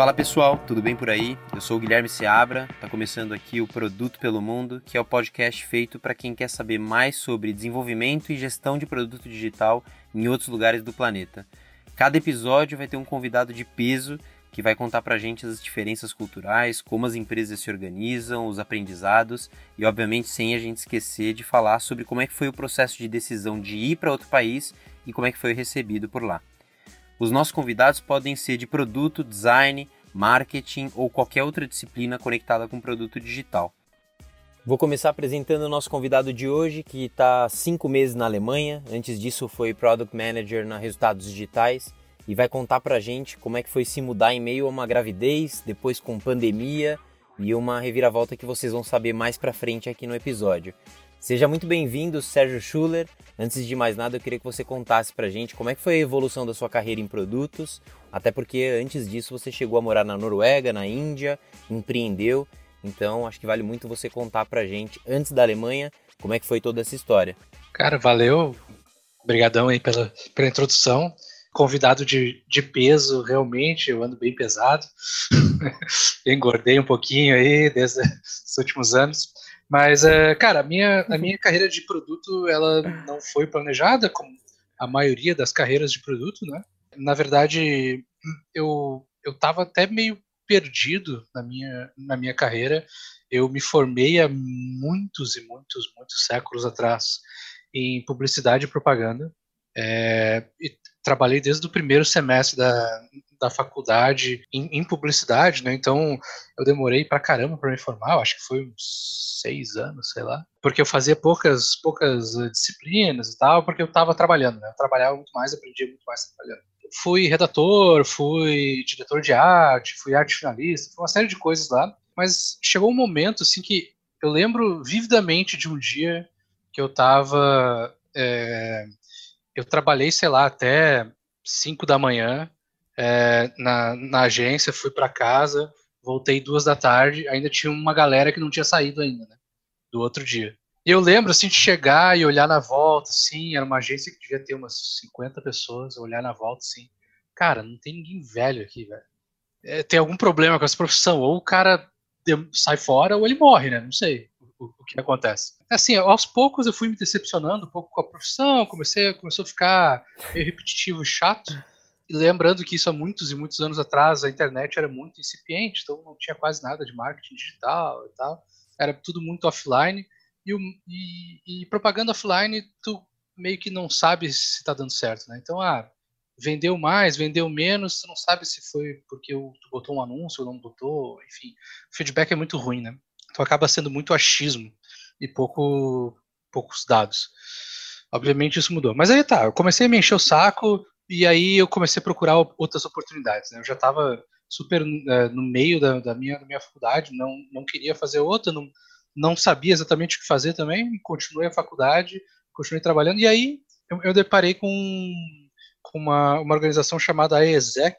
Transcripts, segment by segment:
Fala pessoal, tudo bem por aí? Eu sou o Guilherme Seabra, está começando aqui o Produto pelo Mundo, que é o podcast feito para quem quer saber mais sobre desenvolvimento e gestão de produto digital em outros lugares do planeta. Cada episódio vai ter um convidado de peso que vai contar para a gente as diferenças culturais, como as empresas se organizam, os aprendizados e, obviamente, sem a gente esquecer de falar sobre como é que foi o processo de decisão de ir para outro país e como é que foi recebido por lá. Os nossos convidados podem ser de produto, design, marketing ou qualquer outra disciplina conectada com produto digital. Vou começar apresentando o nosso convidado de hoje, que está cinco meses na Alemanha. Antes disso, foi Product Manager na Resultados Digitais e vai contar para a gente como é que foi se mudar em meio a uma gravidez, depois com pandemia e uma reviravolta que vocês vão saber mais para frente aqui no episódio. Seja muito bem-vindo, Sérgio Schuller. Antes de mais nada, eu queria que você contasse pra gente como é que foi a evolução da sua carreira em produtos, até porque antes disso você chegou a morar na Noruega, na Índia, empreendeu. Então, acho que vale muito você contar pra gente, antes da Alemanha, como é que foi toda essa história. Cara, valeu. Obrigadão aí pela, pela introdução. Convidado de, de peso, realmente, eu ando bem pesado. Engordei um pouquinho aí desde os últimos anos. Mas, é, cara, a minha, a minha carreira de produto, ela não foi planejada, como a maioria das carreiras de produto, né? Na verdade, eu, eu tava até meio perdido na minha, na minha carreira. Eu me formei há muitos e muitos, muitos séculos atrás em publicidade e propaganda. É, e trabalhei desde o primeiro semestre da, da faculdade em, em publicidade, né? Então eu demorei pra caramba para me formar, acho que foi uns seis anos, sei lá, porque eu fazia poucas poucas eh, disciplinas e tal, porque eu estava trabalhando, né? Eu trabalhava muito mais, aprendia muito mais trabalhando. Fui redator, fui diretor de arte, fui arte finalista, foi uma série de coisas lá, mas chegou um momento assim que eu lembro vividamente de um dia que eu estava é, eu trabalhei, sei lá, até 5 da manhã é, na, na agência, fui para casa, voltei duas da tarde, ainda tinha uma galera que não tinha saído ainda, né? Do outro dia. E eu lembro, assim, de chegar e olhar na volta, assim, era uma agência que devia ter umas 50 pessoas, olhar na volta, assim, cara, não tem ninguém velho aqui, velho. É, tem algum problema com essa profissão, ou o cara sai fora ou ele morre, né? Não sei o, o, que acontece. Assim, aos poucos eu fui me decepcionando um pouco com a profissão, comecei, começou a ficar meio repetitivo chato. E lembrando que isso há muitos e muitos anos atrás a internet era muito incipiente, então não tinha quase nada de marketing digital e tal. Era tudo muito offline. E, e, e propaganda offline, tu meio que não sabe se está dando certo, né? Então, ah, vendeu mais, vendeu menos, tu não sabe se foi porque tu botou um anúncio ou não botou, enfim. O feedback é muito ruim, né? Então acaba sendo muito achismo e pouco, poucos dados. Obviamente isso mudou. Mas aí tá, eu comecei a me encher o saco, e aí eu comecei a procurar outras oportunidades. Né? Eu já estava super é, no meio da, da, minha, da minha faculdade, não, não queria fazer outra, não, não sabia exatamente o que fazer também, continuei a faculdade, continuei trabalhando, e aí eu, eu deparei com, com uma, uma organização chamada AESEC,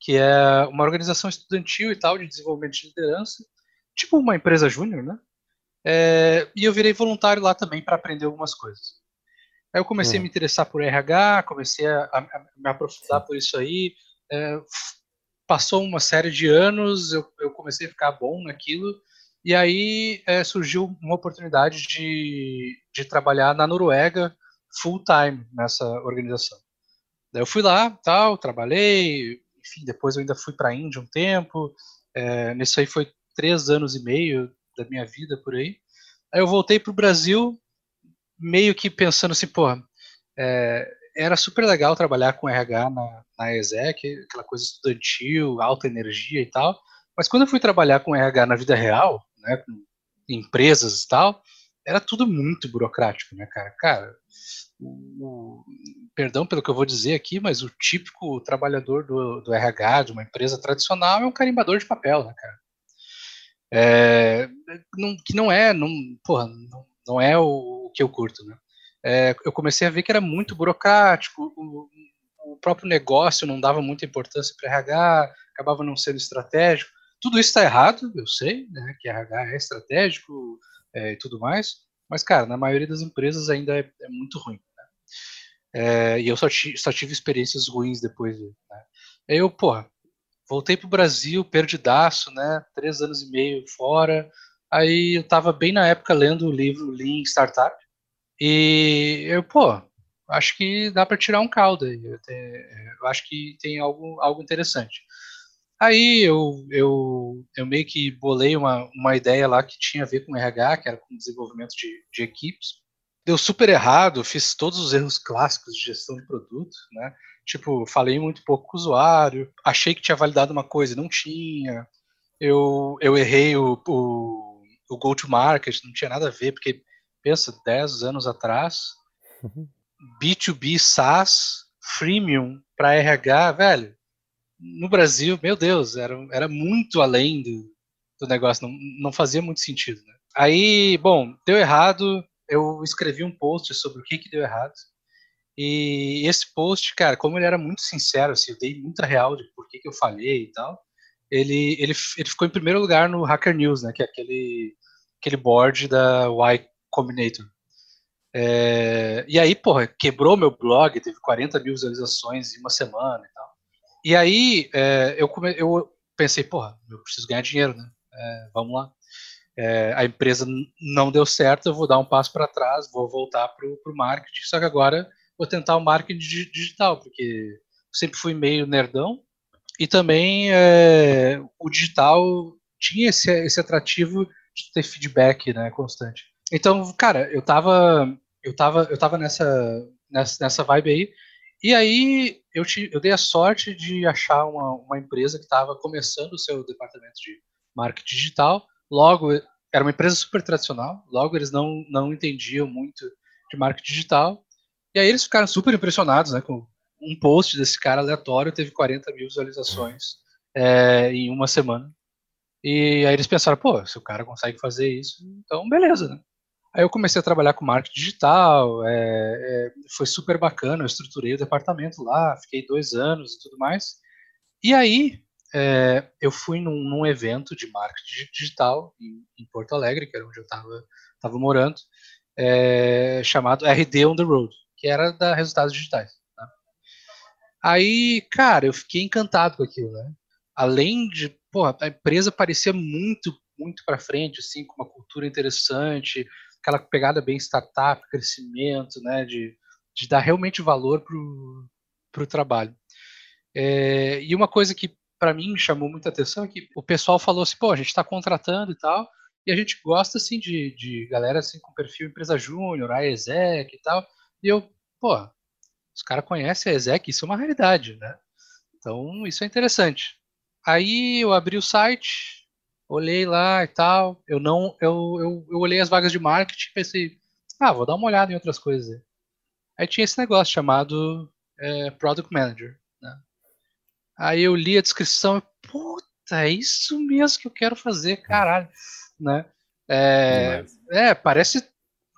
que é uma organização estudantil e tal, de desenvolvimento de liderança, tipo uma empresa júnior, né? É, e eu virei voluntário lá também para aprender algumas coisas. Aí eu comecei hum. a me interessar por RH, comecei a, a, a me aprofundar Sim. por isso aí. É, passou uma série de anos, eu, eu, comecei a ficar bom naquilo, e aí é, surgiu uma oportunidade de, de trabalhar na Noruega full time nessa organização. Daí eu fui lá, tal, trabalhei, enfim, depois eu ainda fui para a Índia um tempo. É, nisso aí foi três anos e meio da minha vida por aí. Aí eu voltei para o Brasil meio que pensando assim, pô, é, era super legal trabalhar com RH na, na ESEC, aquela coisa estudantil, alta energia e tal, mas quando eu fui trabalhar com RH na vida real, né, com empresas e tal, era tudo muito burocrático, né, cara? Cara, o, o, perdão pelo que eu vou dizer aqui, mas o típico trabalhador do, do RH de uma empresa tradicional é um carimbador de papel, né, cara? É, não, que não é, não, porra, não, não é o que eu curto, né? É, eu comecei a ver que era muito burocrático, o, o próprio negócio não dava muita importância para RH, acabava não sendo estratégico. Tudo isso está errado, eu sei, né, que RH é estratégico é, e tudo mais, mas, cara, na maioria das empresas ainda é, é muito ruim. Né? É, e eu só, só, tive experiências ruins depois. Né? Aí eu, porra, voltei pro Brasil, perdidaço, né? Três anos e meio fora. Aí eu tava bem na época lendo o livro Lean Startup. E eu, pô, acho que dá para tirar um caldo aí. Eu, eu, acho que tem algo, algo interessante. Aí eu, eu, eu meio que bolei uma, uma ideia lá que tinha a ver com RH, que era com desenvolvimento de, de equipes. Deu super errado, fiz todos os erros clássicos de gestão de produto, né? Tipo, falei muito pouco com o usuário, achei que tinha validado uma coisa e não tinha. Eu, eu errei o, o, o go-to-market, não tinha nada a ver, porque, pensa, 10 anos atrás, B2B SaaS, freemium para RH, velho, no Brasil, meu Deus, era, era muito além do, do negócio, não, não fazia muito sentido. Né? Aí, bom, deu errado, eu escrevi um post sobre o que, que deu errado, e esse post, cara, como ele era muito sincero, assim, eu dei muita real de por que, que eu falei e tal, ele, ele, ele ficou em primeiro lugar no Hacker News, né, que é aquele, aquele board da Y Combinator. É, e aí, porra, quebrou meu blog, teve 40 mil visualizações em uma semana e tal. E aí, é, eu, come, eu pensei, porra, eu preciso ganhar dinheiro, né? É, vamos lá. É, a empresa não deu certo, eu vou dar um passo para trás, vou voltar para o marketing, só que agora vou tentar o marketing digital, porque sempre fui meio nerdão, e também é, o digital tinha esse, esse atrativo de ter feedback né, constante. Então, cara, eu tava, eu tava, eu tava nessa, nessa, nessa vibe aí, e aí eu, te, eu dei a sorte de achar uma, uma empresa que estava começando o seu departamento de marketing digital. Logo, era uma empresa super tradicional, logo eles não, não entendiam muito de marketing digital. E aí eles ficaram super impressionados, né, com um post desse cara aleatório teve 40 mil visualizações é, em uma semana. E aí eles pensaram, pô, se o cara consegue fazer isso, então beleza, né? Aí eu comecei a trabalhar com marketing digital, é, é, foi super bacana, eu estruturei o departamento lá, fiquei dois anos e tudo mais. E aí é, eu fui num, num, evento de marketing digital em, em, Porto Alegre, que era onde eu estava morando, é, chamado RD on the Road que era da Resultados Digitais. Tá? Aí, cara, eu fiquei encantado com aquilo, né? Além de, porra, a empresa parecia muito, muito para frente, assim, com uma cultura interessante, aquela pegada bem startup, crescimento, né, de, de dar realmente valor para o trabalho. É, e uma coisa que para mim chamou muita atenção é que o pessoal falou assim, pô, a gente está contratando e tal, e a gente gosta assim de, de galera assim com perfil empresa júnior, a exec e tal, e eu, pô, os caras conhecem a exec, isso é uma realidade, né? Então, isso é interessante. Aí eu abri o site, olhei lá e tal. Eu não, eu, eu, eu olhei as vagas de marketing e pensei, ah, vou dar uma olhada em outras coisas. Aí tinha esse negócio chamado é, Product Manager. Né? Aí eu li a descrição e, puta, é isso mesmo que eu quero fazer, caralho. Né? É, é, parece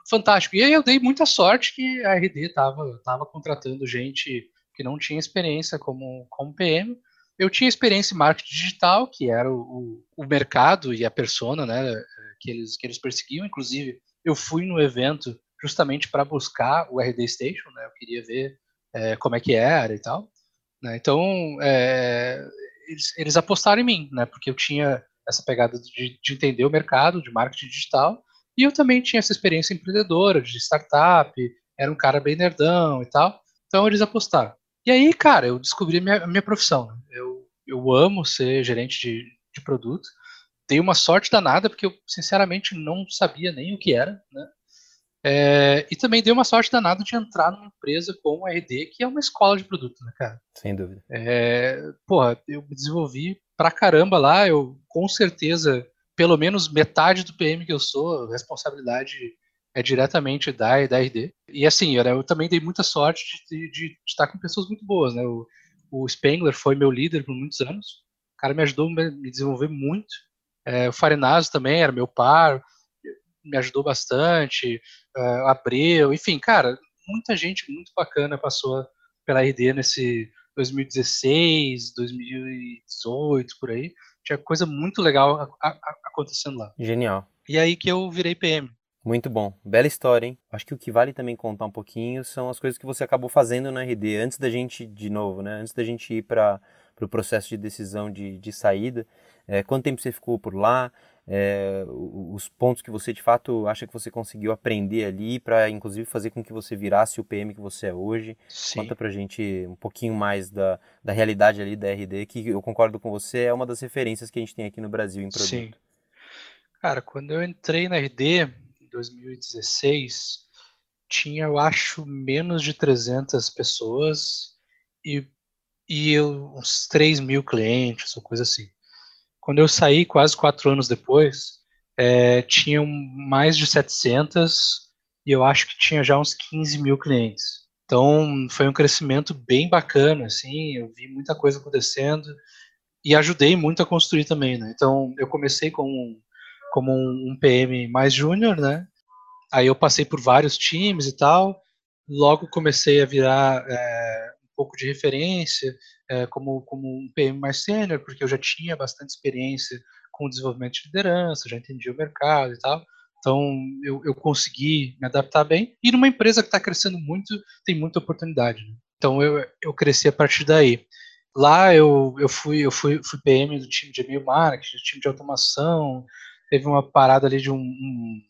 fantástico. E aí eu dei muita sorte que a RD estava tava contratando gente que não tinha experiência como, como PM. Eu tinha experiência em marketing digital, que era o, o, mercado e a persona né, que, eles, que eles perseguiam. Inclusive, eu fui no evento justamente para buscar o RD Station, né, eu queria ver é, como é que era e tal. Né, então, é, eles, eles apostaram em mim, né, porque eu tinha essa pegada de, de entender o mercado de marketing digital e eu também tinha essa experiência empreendedora, de startup, era um cara bem nerdão e tal. Então eles apostaram. E aí, cara, eu descobri a minha, minha profissão. Né? Eu, eu amo ser gerente de, de produto. Dei uma sorte danada, porque eu, sinceramente, não sabia nem o que era, né? É, e também dei uma sorte danada de entrar numa empresa como a RD, que é uma escola de produto, né, cara? Sem dúvida. É, porra, eu me desenvolvi pra caramba lá, eu com certeza pelo menos metade do PM que eu sou, responsabilidade é diretamente da, da RD. E assim, eu, eu também dei muita sorte de, de, de, estar com pessoas muito boas, né? O, o Spengler foi meu líder por muitos anos. O cara me ajudou a me desenvolver muito. É, o Farinazzo também era meu par, me ajudou bastante. Uh, Abreu, enfim, cara, muita gente muito bacana passou pela RD nesse 2016, 2018, por aí tinha coisa muito legal a, a, acontecendo lá. Genial. E aí que eu virei PM. Muito bom, bela história, hein? Acho que o que vale também contar um pouquinho são as coisas que você acabou fazendo na RD antes da gente, de novo, né? Antes da gente ir para o pro processo de decisão de, de saída. É, quanto tempo você ficou por lá? É, os pontos que você de fato acha que você conseguiu aprender ali para inclusive fazer com que você virasse o PM que você é hoje. Sim. Conta pra gente um pouquinho mais da, da realidade ali da RD, que eu concordo com você, é uma das referências que a gente tem aqui no Brasil em produto. Sim. Cara, quando eu entrei na RD, 2016, tinha, eu acho, menos de 300 pessoas e, e uns 3 mil clientes, ou coisa assim. Quando eu saí, quase quatro anos depois, é, tinham mais de 700 e eu acho que tinha já uns 15 mil clientes. Então, foi um crescimento bem bacana, assim, eu vi muita coisa acontecendo e ajudei muito a construir também, né? Então, eu comecei com como um PM mais júnior, né? Aí eu passei por vários times e tal. Logo comecei a virar é, um pouco de referência é, como, como um PM mais sênior, porque eu já tinha bastante experiência com desenvolvimento de liderança, já entendia o mercado e tal. Então eu, eu consegui me adaptar bem. E numa empresa que está crescendo muito, tem muita oportunidade. Né? Então eu, eu cresci a partir daí. Lá eu, eu, fui, eu fui, fui PM do time de e-mail marketing, do time de automação, teve uma parada ali de um, um,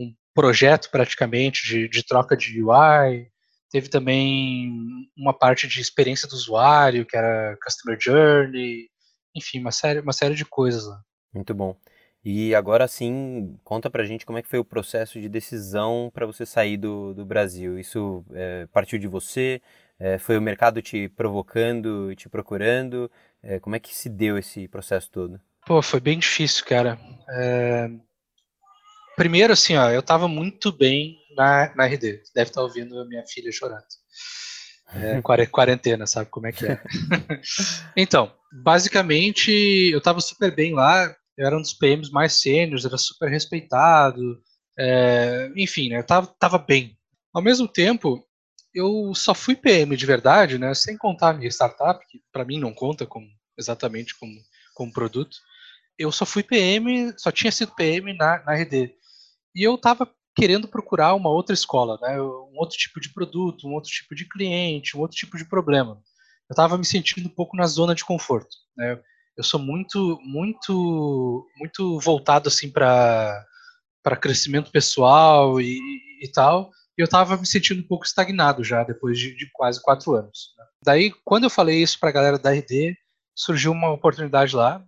um projeto praticamente de, de, troca de UI, teve também uma parte de experiência do usuário, que era Customer Journey, enfim, uma série, uma série de coisas lá. Muito bom. E agora sim, conta pra gente como é que foi o processo de decisão para você sair do, do Brasil. Isso é, partiu de você? É, foi o mercado te provocando te procurando? É, como é que se deu esse processo todo? Pô, foi bem difícil, cara. É... Primeiro, assim, ó, eu tava muito bem na, na RD. Deve estar tá ouvindo a minha filha chorando. É, quarentena, sabe como é que é. então, basicamente, eu tava super bem lá. Eu era um dos PMs mais sêniores, era super respeitado. É... enfim, né, eu tava, tava bem. Ao mesmo tempo, eu só fui PM de verdade, né, sem contar a minha startup, que para mim não conta como, exatamente como, como produto eu só fui PM, só tinha sido PM na, na RD. E eu estava querendo procurar uma outra escola, né? um outro tipo de produto, um outro tipo de cliente, um outro tipo de problema. Eu estava me sentindo um pouco na zona de conforto. Né? Eu sou muito, muito, muito voltado assim para para crescimento pessoal e, e tal. E eu estava me sentindo um pouco estagnado já depois de, de quase quatro anos. Né? Daí, quando eu falei isso para a galera da RD, surgiu uma oportunidade lá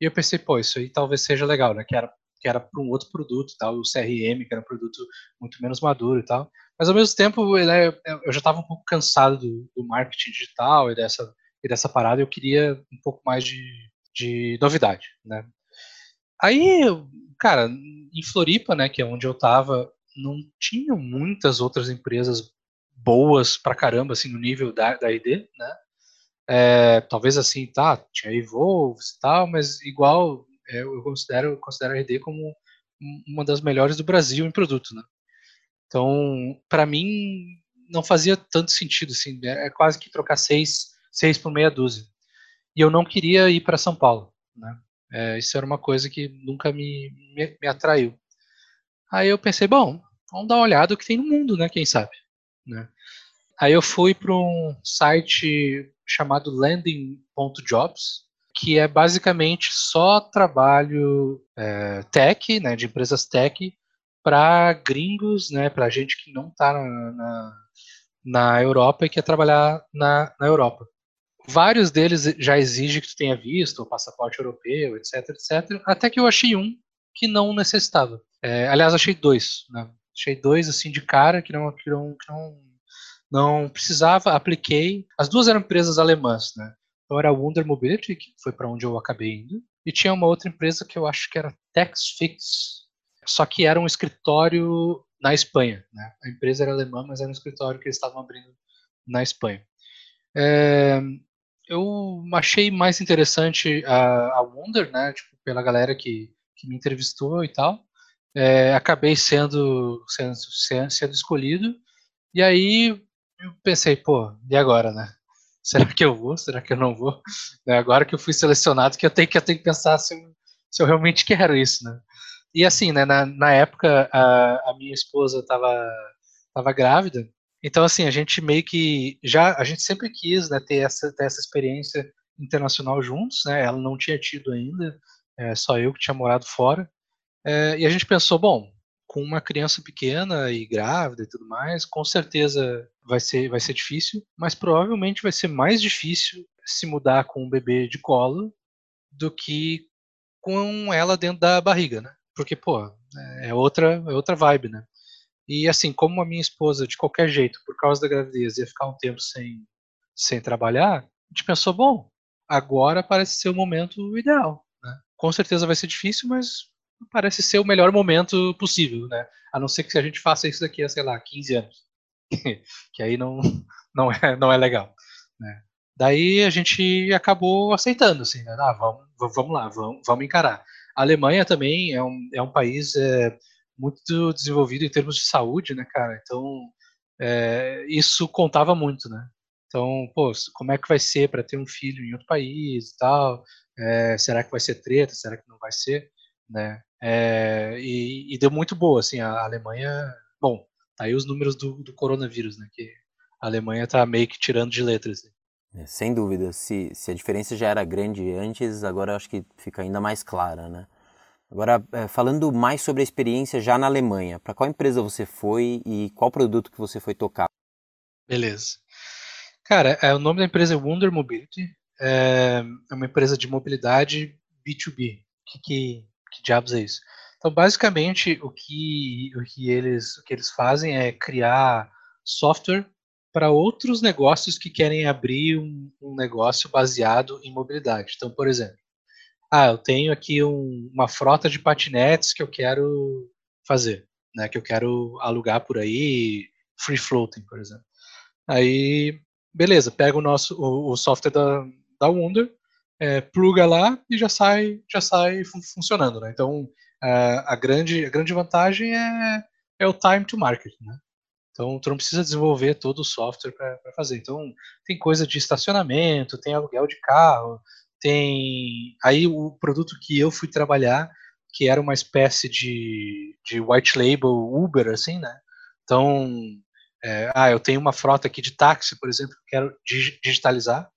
e eu pensei, pô, isso aí talvez seja legal, né? Que era que era para um outro produto, tal, o CRM, que era um produto muito menos maduro e tal. Mas ao mesmo tempo, né, eu já estava um pouco cansado do, do, marketing digital e dessa e dessa parada. Eu queria um pouco mais de, de novidade, né? Aí, cara, em Floripa, né, que é onde eu estava, não tinha muitas outras empresas boas pra caramba, assim, no nível da, da ID, né? É, talvez assim, tá, tinha Evolves e tal, mas igual é, eu considero, considero a RD como uma das melhores do Brasil em produto, né? Então, para mim, não fazia tanto sentido, assim, é, é quase que trocar seis, seis por meia dúzia. E eu não queria ir para São Paulo, né? É, isso era uma coisa que nunca me, me, me, atraiu. Aí eu pensei, bom, vamos dar uma olhada o que tem no mundo, né? Quem sabe, né? Aí eu fui para um site chamado Landing.jobs, que é basicamente só trabalho é, tech, né, de empresas tech, para gringos, né, para gente que não está na, na, na, Europa e quer trabalhar na, na Europa. Vários deles já exigem que tu tenha visto o passaporte europeu, etc, etc. Até que eu achei um que não necessitava. É, aliás, achei dois. Né? Achei dois assim de cara que não, que não, que não não precisava, apliquei. As duas eram empresas alemãs, né? Então era a Wunder Mobility, que foi para onde eu acabei indo, e tinha uma outra empresa que eu acho que era TaxFix, só que era um escritório na Espanha, né? A empresa era alemã, mas era um escritório que eles estavam abrindo na Espanha. É, eu achei mais interessante a, a Wunder, né? Tipo, pela galera que, que me entrevistou e tal. É, acabei sendo, sendo, sendo escolhido. E aí eu pensei, pô, e agora, né? Será que eu vou? Será que eu não vou? É agora que eu fui selecionado que eu tenho que, eu tenho que pensar se eu, se eu realmente quero isso, né? E assim, né, na, na época a, a minha esposa estava tava grávida, então assim, a gente meio que já, a gente sempre quis, né, ter essa, ter essa experiência internacional juntos, né, ela não tinha tido ainda, é, só eu que tinha morado fora, é, e a gente pensou, bom, com uma criança pequena e grávida e tudo mais, com certeza vai ser, vai ser difícil, mas provavelmente vai ser mais difícil se mudar com um bebê de colo do que com ela dentro da barriga, né? Porque, pô, é outra, é outra vibe, né? E assim, como a minha esposa, de qualquer jeito, por causa da gravidez, ia ficar um tempo sem, sem trabalhar, a gente pensou, bom, agora parece ser o momento ideal. Né? Com certeza vai ser difícil, mas parece ser o melhor momento possível, né? A não ser que a gente faça isso daqui a, sei lá, 15 anos. que aí não, não, é, não é legal. Né? Daí a gente acabou aceitando, assim, né? ah, vamos, vamos lá, vamos, vamos encarar. A Alemanha também é um, é um país é, muito desenvolvido em termos de saúde, né, cara? Então, é, isso contava muito, né? Então, pô, como é que vai ser para ter um filho em outro país e tal? É, será que vai ser treta? Será que não vai ser? Né? É, e, e, deu muito boa, assim, a Alemanha... Bom, tá aí os números do, do coronavírus, né? Que a Alemanha tá meio que tirando de letras. Assim. É, sem dúvida. Se, se a diferença já era grande antes, agora acho que fica ainda mais clara, né? Agora, é, falando mais sobre a experiência já na Alemanha, para qual empresa você foi e qual produto que você foi tocar? Beleza. Cara, é, o nome da empresa é Wonder Mobility. É, é uma empresa de mobilidade B2B. Que, que, que diabos é isso? Então, basicamente, o que, o que, eles, o que eles fazem é criar software para outros negócios que querem abrir um, um, negócio baseado em mobilidade. Então, por exemplo, ah, eu tenho aqui um, uma frota de patinetes que eu quero fazer, né, que eu quero alugar por aí, free floating, por exemplo. Aí, beleza, pega o nosso o, o software da, da Wonder, é, pluga lá e já sai já sai fun funcionando, né? Então, a, a grande a grande vantagem é, é o time to market, né? Então, tu não precisa desenvolver todo o software para fazer. Então, tem coisa de estacionamento, tem aluguel de carro, tem. Aí, o produto que eu fui trabalhar, que era uma espécie de, de white label Uber, assim, né? Então, é, ah, eu tenho uma frota aqui de táxi, por exemplo, que quero digitalizar.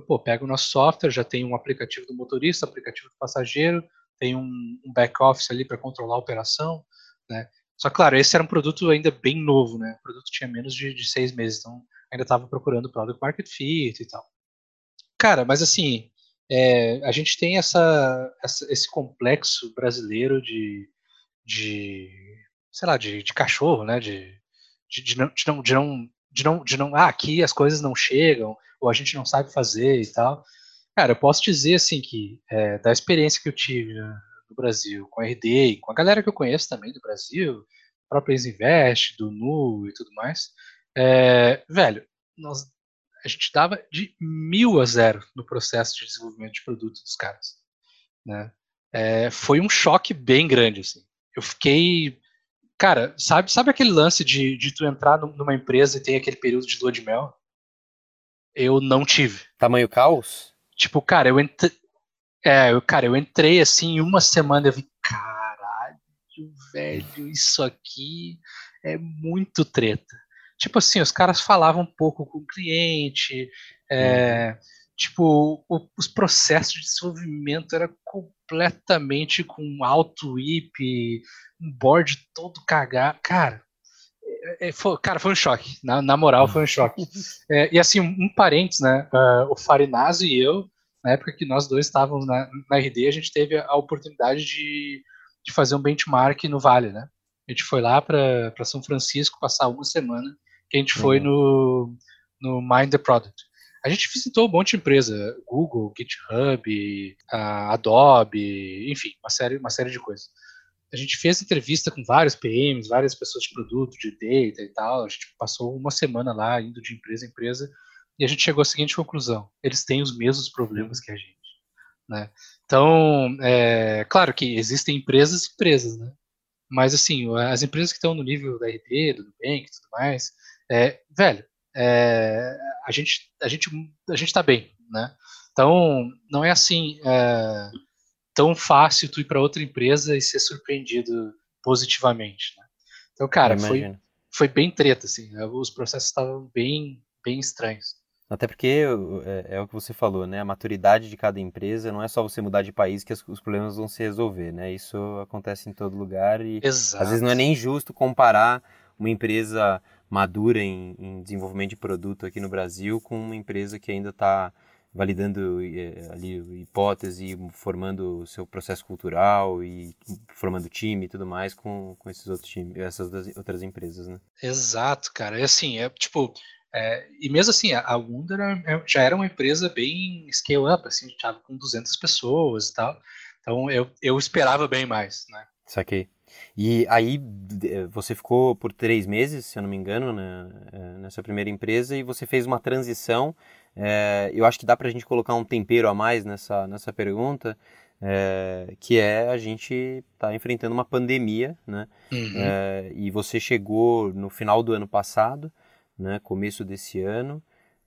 Pô, pego o nosso software, já tem um aplicativo do motorista, aplicativo do passageiro, tem um, um back-office ali para controlar a operação, né? Só claro, esse era um produto ainda bem novo, né? O produto tinha menos de, de seis meses, então ainda estava procurando product market fit e tal. Cara, mas assim, é, a gente tem essa, essa, esse complexo brasileiro de, de sei lá, de, de cachorro, né? De, de, de, não, de, não, de, não, de, não, de não, ah, aqui as coisas não chegam, ou a gente não sabe fazer e tal. Cara, eu posso dizer assim que é, da experiência que eu tive né, no Brasil, com a RD com a galera que eu conheço também do Brasil, própria Invest, do Nu e tudo mais, é, velho, nós, a gente dava de mil a zero no processo de desenvolvimento de produto dos caras. Né? É, foi um choque bem grande, assim. Eu fiquei. Cara, sabe, sabe aquele lance de, de tu entrar numa empresa e tem aquele período de lua de mel? Eu não tive. Tamanho caos? Tipo, cara, eu entrei. É, eu, cara, eu entrei assim em uma semana e vi, caralho, velho, isso aqui é muito treta. Tipo assim, os caras falavam um pouco com o cliente, é, tipo, o, os processos de desenvolvimento era completamente com alto IP, um board todo cagado. Cara, foi, cara, foi um choque. Na, na moral, foi um choque. É, e assim, um, parênteses, né? Uh, o Farinazzo e eu na época que nós dois estávamos na, na RD, a gente teve a oportunidade de, de fazer um benchmark no Vale, né? A gente foi lá para São Francisco passar uma semana, que a gente foi uhum. no, no Mind the Product. A gente visitou um monte de empresa, Google, GitHub, Adobe, enfim, uma série, uma série de coisas. A gente fez entrevista com vários PMs, várias pessoas de produto, de data e tal. A gente passou uma semana lá, indo de empresa em empresa, e a gente chegou à seguinte conclusão: eles têm os mesmos problemas que a gente. Né? Então, é, claro que existem empresas e empresas, né? mas assim, as empresas que estão no nível da RD, do Nubank e tudo mais, é, velho, é, a gente a gente a gente está bem, né? Então não é assim, é, tão fácil tu ir para outra empresa e ser surpreendido positivamente, né? Então, cara, foi, foi bem treta, assim, né? os processos estavam bem, bem estranhos. Até porque é, é, o que você falou, né? A maturidade de cada empresa não é só você mudar de país que os problemas vão se resolver, né? Isso acontece em todo lugar e Exato. às vezes não é nem justo comparar uma empresa madura em, em desenvolvimento de produto aqui no Brasil com uma empresa que ainda está validando é, ali hipótese, formando o seu processo cultural e formando time e tudo mais com, com esses outros times, essas outras empresas, né? Exato, cara. É assim, é tipo, é, e mesmo assim, a Wunder é, já era uma empresa bem scale-up, assim, estava com 200 pessoas e tal. Então eu, eu esperava bem mais, né? Saquei. E aí você ficou por três meses, se eu não me engano, é, nessa primeira empresa e você fez uma transição. É, eu acho que dá para a gente colocar um tempero a mais nessa, nessa pergunta, é, que é a gente tá enfrentando uma pandemia, né? Uhum. É, e você chegou no final do ano passado, né, começo desse ano,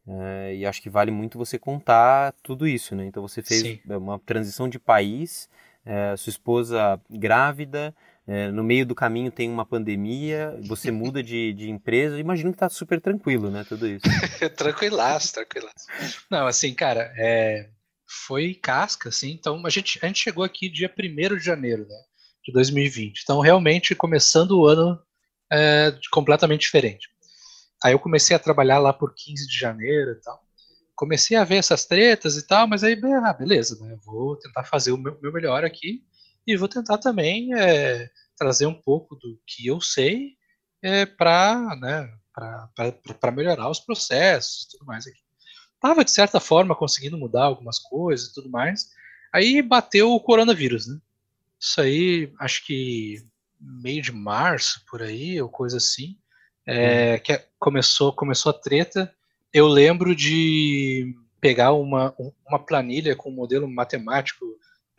é, e acho que vale muito você contar tudo isso, né? Então você fez Sim. uma transição de país, é, sua esposa grávida, é, no meio do caminho tem uma pandemia, você muda de, de empresa, imagino que tá super tranquilo, né, tudo isso. tranquilaço, tranquilaço. Não, assim, cara, é, foi casca, assim, então a gente, a gente chegou aqui dia 1 de janeiro, né, de 2020, então realmente começando o ano é, completamente diferente. Aí eu comecei a trabalhar lá por 15 de janeiro e tal, comecei a ver essas tretas e tal, mas aí, ah, beleza, né, vou tentar fazer o meu, meu melhor aqui, e vou tentar também é, trazer um pouco do que eu sei é, para né, melhorar os processos e tudo mais aqui. Estava, de certa forma, conseguindo mudar algumas coisas e tudo mais. Aí bateu o coronavírus, né? Isso aí, acho que meio de março, por aí, ou coisa assim, é, uhum. que começou, começou a treta. Eu lembro de pegar uma, uma planilha com um modelo matemático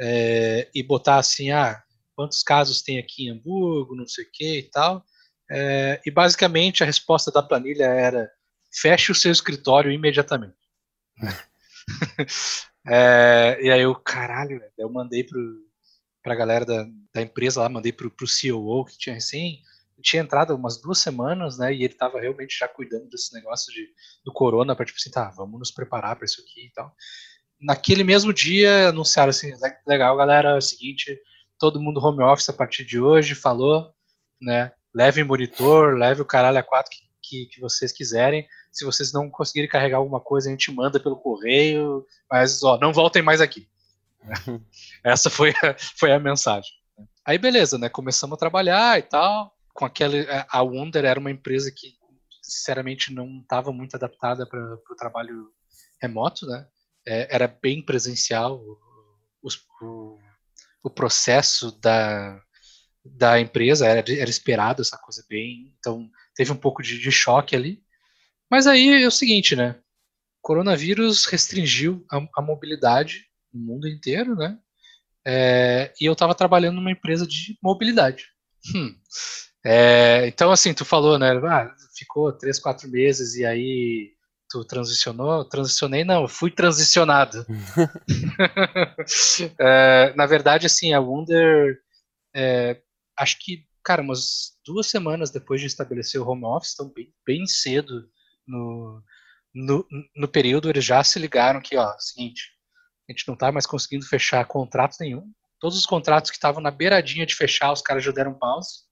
é, e botar assim, ah, quantos casos tem aqui em Hamburgo, não sei o que e tal. É, e basicamente a resposta da planilha era feche o seu escritório imediatamente. é, e aí eu, caralho, eu mandei pro, pra galera da, da empresa lá, mandei pro, pro COO que tinha recém tinha entrado umas duas semanas, né? E ele estava realmente já cuidando desse negócio de, do corona, para tipo assim, tá, vamos nos preparar para isso aqui e tal naquele mesmo dia anunciaram assim, legal, galera, é o seguinte, todo mundo home office a partir de hoje, falou, né? Leve monitor, leve o caralho a quatro que, que, que, vocês quiserem. Se vocês não conseguirem carregar alguma coisa, a gente manda pelo correio, mas ó, não voltem mais aqui. Essa foi a, foi a mensagem. Aí beleza, né? Começamos a trabalhar e tal. Com aquele, a Wonder era uma empresa que sinceramente não estava muito adaptada para o trabalho remoto, né? É, era bem presencial o, o, o, processo da, da empresa, era, era esperado essa coisa bem, então teve um pouco de, de choque ali. Mas aí é o seguinte, né? O coronavírus restringiu a, a mobilidade no mundo inteiro, né? É, e eu estava trabalhando numa empresa de mobilidade. Hum. É, então, assim, tu falou, né? Ah, ficou três, quatro meses e aí tu transicionou? Transicionei, não, fui transicionado. é, na verdade, assim, a Wonder, é, acho que, cara, umas duas semanas depois de estabelecer o home office, então bem, bem cedo no, no, no, período, eles já se ligaram que, ó, seguinte, a gente não tá mais conseguindo fechar contrato nenhum. Todos os contratos que estavam na beiradinha de fechar, os caras já deram pause.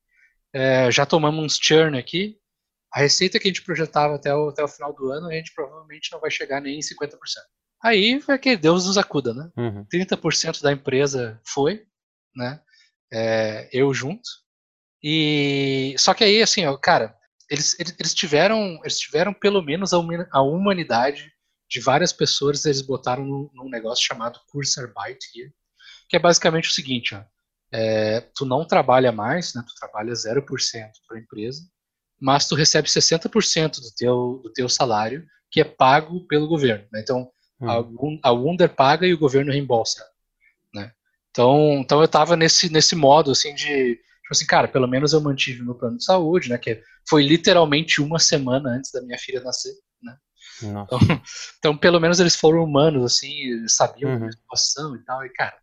É, já tomamos uns churn aqui, a receita que a gente projetava até o, até o final do ano, a gente provavelmente não vai chegar nem em 50%. Aí é que Deus nos acuda, né? Uhum. 30% da empresa foi, né? É, eu junto. E só que aí, assim, ó, cara, eles, eles, eles, tiveram, eles tiveram pelo menos a, a humanidade de várias pessoas, eles botaram num, num negócio chamado Kurzarbeit que é basicamente o seguinte, ó, é, tu não trabalha mais, né, tu trabalha 0% para a empresa, mas tu recebe 60% do teu, do teu salário, que é pago pelo governo. Né? Então, hum. a, a Wunder paga e o governo reembolsa. Né? Então, então eu estava nesse, nesse modo, assim, de, tipo assim, cara, pelo menos eu mantive meu plano de saúde, né, que foi literalmente uma semana antes da minha filha nascer, né. Então, então, pelo menos eles foram humanos, assim, sabiam uhum. da situação e tal, e cara,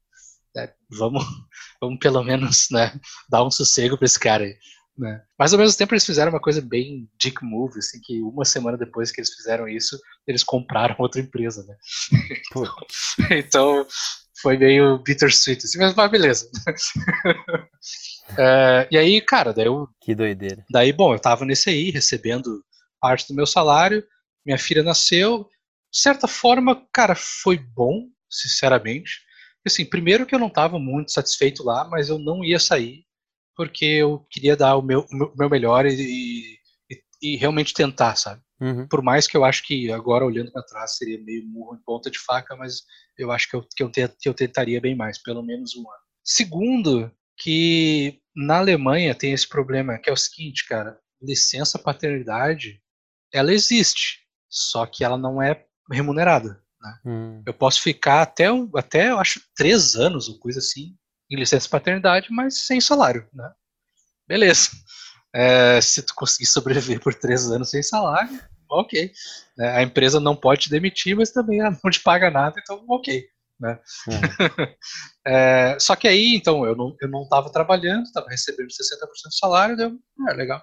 né, vamos, vamos pelo menos né, dar um sossego para esse cara aí. Né? Mas ao mesmo tempo eles fizeram uma coisa bem dick move, assim, que uma semana depois que eles fizeram isso, eles compraram outra empresa, né? então, então, foi meio bittersweet, assim, mas, mas beleza. é, e aí, cara, daí eu... Que doideira. Daí, bom, eu tava nesse aí, recebendo parte do meu salário, minha filha nasceu, de certa forma, cara, foi bom, sinceramente. Assim, primeiro que eu não estava muito satisfeito lá, mas eu não ia sair porque eu queria dar o meu, o meu melhor e, e, e, realmente tentar, sabe? Uhum. Por mais que eu acho que agora olhando para trás seria meio murro em ponta de faca, mas eu acho que eu, que eu, te, que eu tentaria bem mais, pelo menos um ano. Segundo, que na Alemanha tem esse problema, que é o seguinte, cara, licença paternidade, ela existe, só que ela não é remunerada. Né? Hum. Eu posso ficar até, até, eu acho, três anos ou coisa assim, em licença paternidade, mas sem salário. Né? Beleza. É, se tu conseguir sobreviver por três anos sem salário, ok. É, a empresa não pode te demitir, mas também não te paga nada, então ok. Né? Uhum. é, só que aí, então, eu não, eu não tava trabalhando, estava recebendo 60% do salário, deu, é, legal.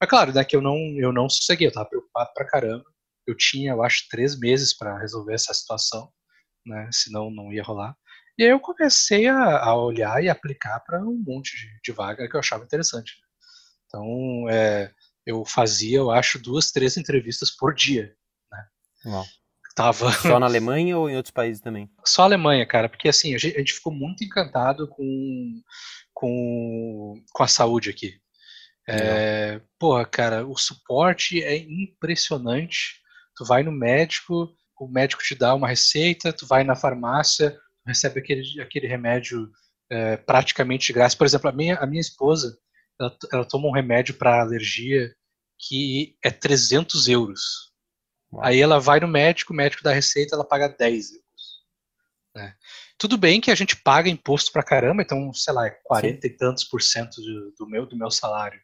Mas claro, né, que eu não, eu não sosseguei, eu tava preocupado pra caramba eu tinha, eu acho, três meses para resolver essa situação, né? Senão não ia rolar. E aí eu comecei a, a olhar e aplicar para um monte de, de, vaga que eu achava interessante. Então, é, eu fazia, eu acho, duas, três entrevistas por dia. Né? Uau. Tava... Só na Alemanha ou em outros países também? Só Alemanha, cara, porque assim, a gente, a gente ficou muito encantado com, com, com a saúde aqui. É, porra, cara, o suporte é impressionante. Tu vai no médico, o médico te dá uma receita, tu vai na farmácia, recebe aquele, aquele remédio é, praticamente de graça. Por exemplo, a minha, a minha esposa, ela, ela toma um remédio para alergia que é 300 euros. Uau. Aí ela vai no médico, o médico dá receita, ela paga 10 euros. Né? Tudo bem que a gente paga imposto pra caramba, então, sei lá, 40 Sim. e tantos por cento do, do, meu, do meu salário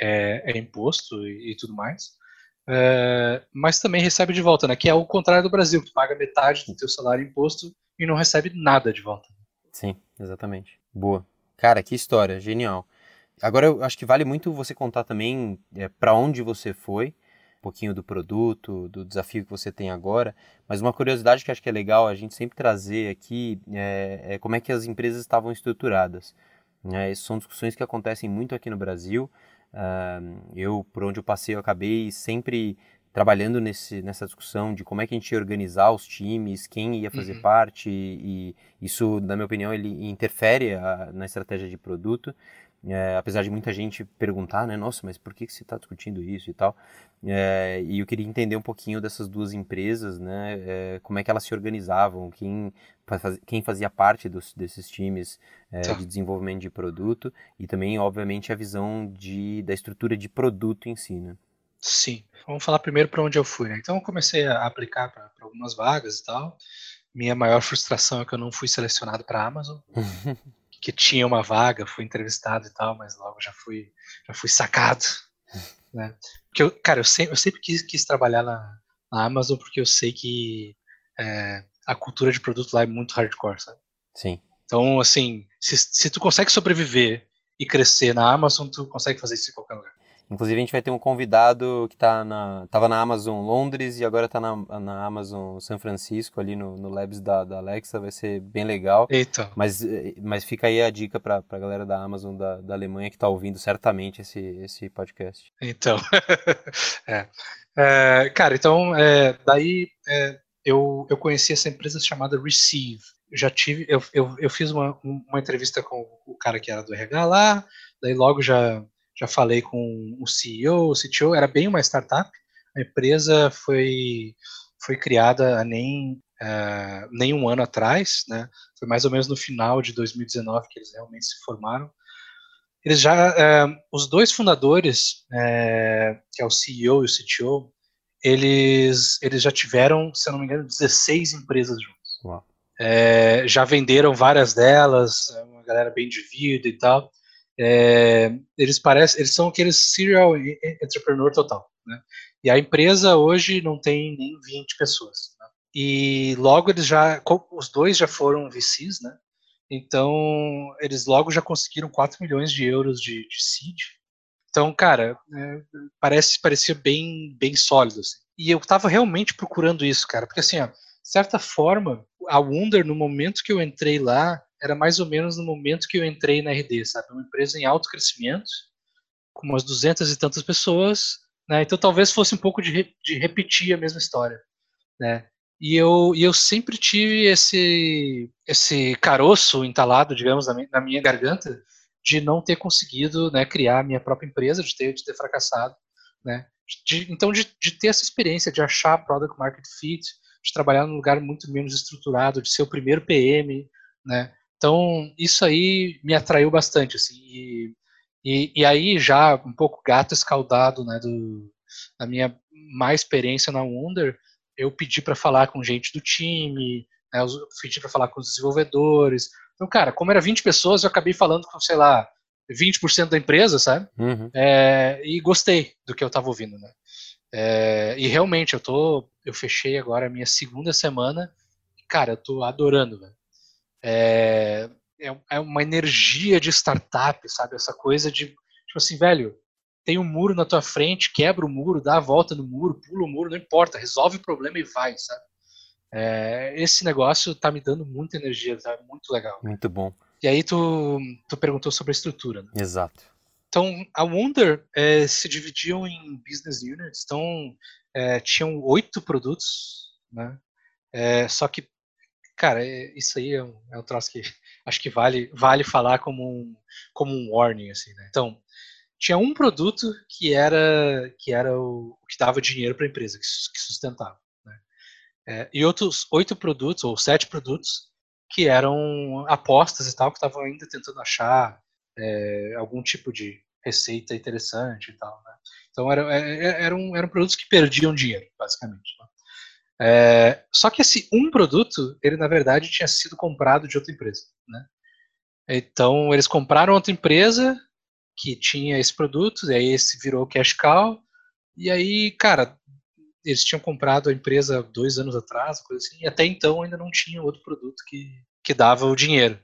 é, é imposto e, e tudo mais. É, mas também recebe de volta, né? Que é o contrário do Brasil, que paga metade do teu salário imposto e não recebe nada de volta. Sim, exatamente. Boa. Cara, que história, genial. Agora eu acho que vale muito você contar também é, para onde você foi, um pouquinho do produto, do desafio que você tem agora. Mas uma curiosidade que acho que é legal a gente sempre trazer aqui é, é como é que as empresas estavam estruturadas. É, são discussões que acontecem muito aqui no Brasil. Uh, eu, por onde eu passei, eu acabei sempre trabalhando nesse, nessa discussão de como é que a gente ia organizar os times, quem ia fazer uhum. parte, e, isso, na minha opinião, ele interfere a, na estratégia de produto. É, apesar de muita gente perguntar, né, nossa, mas por que, que você está discutindo isso e tal? É, e eu queria entender um pouquinho dessas duas empresas, né, é, como é que elas se organizavam, quem, quem fazia parte dos, desses times é, tá. de desenvolvimento de produto e também, obviamente, a visão de, da estrutura de produto em si, né? Sim. Vamos falar primeiro para onde eu fui. Né? Então, eu comecei a aplicar para algumas vagas e tal. Minha maior frustração é que eu não fui selecionado para a Amazon. que tinha uma vaga, fui entrevistado e tal, mas logo já fui, já fui sacado, né? Porque eu, cara, eu sempre, eu sempre quis, quis trabalhar na, na, Amazon porque eu sei que é, a cultura de produto lá é muito hardcore, sabe? Sim. Então, assim, se, se tu consegue sobreviver e crescer na Amazon, tu consegue fazer isso em qualquer lugar. Inclusive a gente vai ter um convidado que tá na, tava na Amazon Londres e agora está na, na Amazon São Francisco, ali no, no Labs da, da Alexa, vai ser bem legal. Eita. Mas, mas fica aí a dica para a galera da Amazon da, da Alemanha que está ouvindo certamente esse, esse podcast. Então, é. É, cara, então, é, daí é, eu, eu conheci essa empresa chamada Receive. já tive, eu, eu, eu fiz uma, uma entrevista com o cara que era do RH lá, daí logo já já falei com o CEO, o CTO, era bem uma startup. A empresa foi, foi criada nem, uh, nem um ano atrás, né? Foi mais ou menos no final de 2019 que eles realmente se formaram. Eles já, uh, os dois fundadores, uh, que é o CEO e o CTO, eles, eles já tiveram, se eu não me engano, 16 empresas juntos. Já venderam várias delas, é uma galera bem de vida e tal. É, eles parecem, eles são aqueles serial entrepreneur total, né? E a empresa hoje não tem nem 20 pessoas. Né? E logo eles já, os dois já foram VCs, né? Então, eles logo já conseguiram 4 milhões de euros de, de seed. Então, cara, é, parece parecia bem bem sólido. Assim. E eu tava realmente procurando isso, cara, porque assim, ó, de certa forma, a Wunder, no momento que eu entrei lá, era mais ou menos no momento que eu entrei na RD, sabe? Uma empresa em alto crescimento, com umas duzentas e tantas pessoas, né? Então talvez fosse um pouco de, de repetir a mesma história, né? E eu, e eu sempre tive esse, esse caroço entalado, digamos, na minha, na minha garganta, de não ter conseguido né, criar a minha própria empresa, de ter, de ter fracassado. Né? De, então, de, de ter essa experiência de achar product market fit, de trabalhar num lugar muito menos estruturado, de ser o primeiro PM, né? Então, isso aí me atraiu bastante, assim, e, e, e aí já um pouco gato escaldado, né, do, da minha má experiência na Wonder, eu pedi para falar com gente do time, né, eu pedi para falar com os desenvolvedores. Então, cara, como era 20 pessoas, eu acabei falando com, sei lá, 20% da empresa, sabe? Uhum. É, e gostei do que eu estava ouvindo, né? É, e realmente, eu tô, eu fechei agora a minha segunda semana e, cara, eu tô adorando, velho. É, é, é uma energia de startup, sabe? Essa coisa de, tipo assim, velho, tem um muro na tua frente, quebra o muro, dá a volta no muro, pula o muro, não importa, resolve o problema e vai, sabe? É, esse negócio tá me dando muita energia, tá muito legal. Muito bom. E aí tu, tu perguntou sobre a estrutura. Né? Exato. Então, a Wonder é, se dividiam em business units, então é, tinham oito produtos, né? É, só que, cara, é, isso aí é um, é um troço que acho que vale, vale falar como um, como um warning, assim, né? Então, tinha um produto que era que era o, que dava dinheiro para a empresa, que, que sustentava. Né? É, e outros oito produtos, ou sete produtos, que eram apostas e tal, que estavam ainda tentando achar é, algum tipo de receita interessante e tal. Né? Então era, é, é, eram, eram produtos que perdiam dinheiro, basicamente. Né? É, só que esse um produto, ele na verdade tinha sido comprado de outra empresa. Né? Então eles compraram outra empresa que tinha esse produto, e aí esse virou cash cow, e aí, cara, eles tinham comprado a empresa dois anos atrás, coisa assim, e até então ainda não tinha outro produto que, que dava o dinheiro.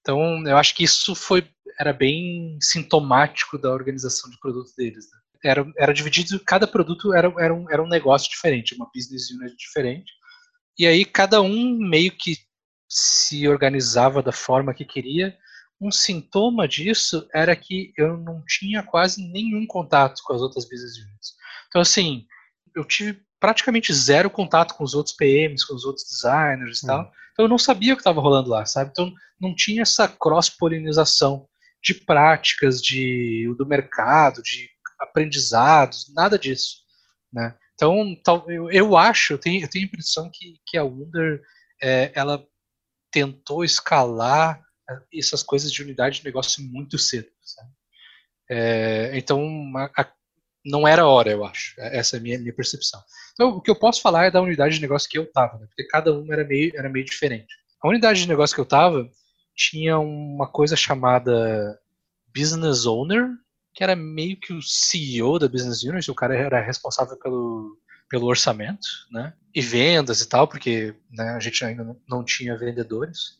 Então, eu acho que isso foi era bem sintomático da organização de produto deles. Né? Era, era dividido, cada produto era, era, um, era um negócio diferente, uma business unit diferente. E aí cada um meio que se organizava da forma que queria. Um sintoma disso era que eu não tinha quase nenhum contato com as outras business units. Então, assim, eu tive praticamente zero contato com os outros PMs, com os outros designers e tal. Uhum. Então eu não sabia o que estava rolando lá, sabe? Então não tinha essa cross-polinização de práticas, de, do mercado, de aprendizados, nada disso, né? Então, eu, eu acho, eu tenho, eu tenho a impressão que, que a Wunder, é, ela tentou escalar é, essas coisas de unidade de negócio muito cedo? É, então, a, a, não era hora, eu acho. Essa é a minha, minha percepção. Então, o que eu posso falar é da unidade de negócio que eu estava, né? porque cada um era meio, era meio diferente. A unidade de negócio que eu estava tinha uma coisa chamada Business Owner, que era meio que o CEO da Business Unit, o cara era responsável pelo, pelo orçamento, né? E vendas e tal, porque né, a gente ainda não tinha vendedores.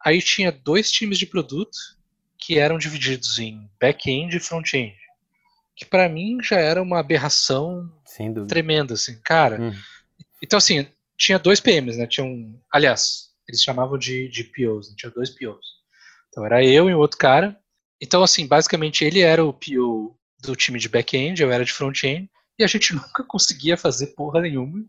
Aí tinha dois times de produto que eram divididos em back-end e front-end, que para mim já era uma aberração tremenda, assim, cara. Hum. Então assim, tinha dois PMs, né? Tinha um, aliás, eles chamavam de, de POs, né? tinha dois POs. Então era eu e o outro cara. Então, assim, basicamente ele era o PO do time de back-end, eu era de front-end, e a gente nunca conseguia fazer porra nenhuma,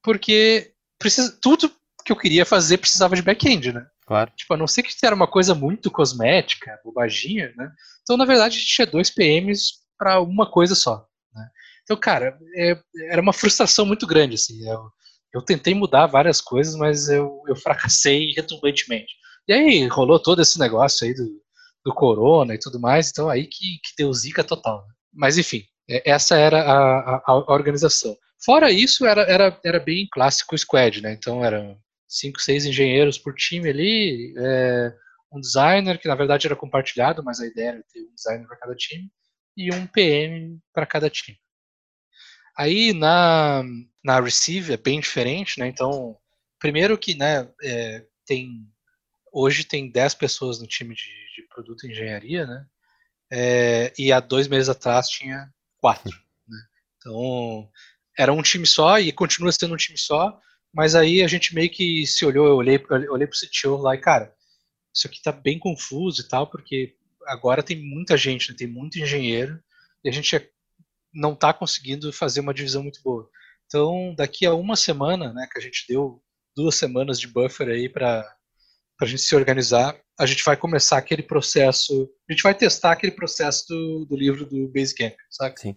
porque precisa, tudo que eu queria fazer precisava de back-end, né? Claro. Tipo, a não ser que era uma coisa muito cosmética, bobaginha, né? Então, na verdade, a gente tinha dois PMs para uma coisa só. Né? Então, cara, é, era uma frustração muito grande, assim. Eu, eu tentei mudar várias coisas, mas eu, eu fracassei retumbantemente. E aí rolou todo esse negócio aí do, do corona e tudo mais, então aí que, que deu zica total. Né? Mas enfim, é, essa era a, a, a, organização. Fora isso, era, era, era bem clássico squad, né? Então eram cinco, seis engenheiros por time ali, é, um designer, que na verdade era compartilhado, mas a ideia era ter um designer para cada time, e um PM para cada time. Aí na, na Receive é bem diferente, né? Então, primeiro que né, é, tem hoje tem 10 pessoas no time de, de produto e engenharia, né? É, e há dois meses atrás tinha quatro. Né? Então, era um time só e continua sendo um time só, mas aí a gente meio que se olhou, eu olhei, eu olhei pro CTO lá e, cara, isso aqui tá bem confuso e tal, porque agora tem muita gente, né? tem muito engenheiro, e a gente não tá conseguindo fazer uma divisão muito boa. Então, daqui a uma semana, né, que a gente deu duas semanas de buffer aí para a gente se organizar, a gente vai começar aquele processo, a gente vai testar aquele processo do, do livro do Basecamp, sabe? Sim.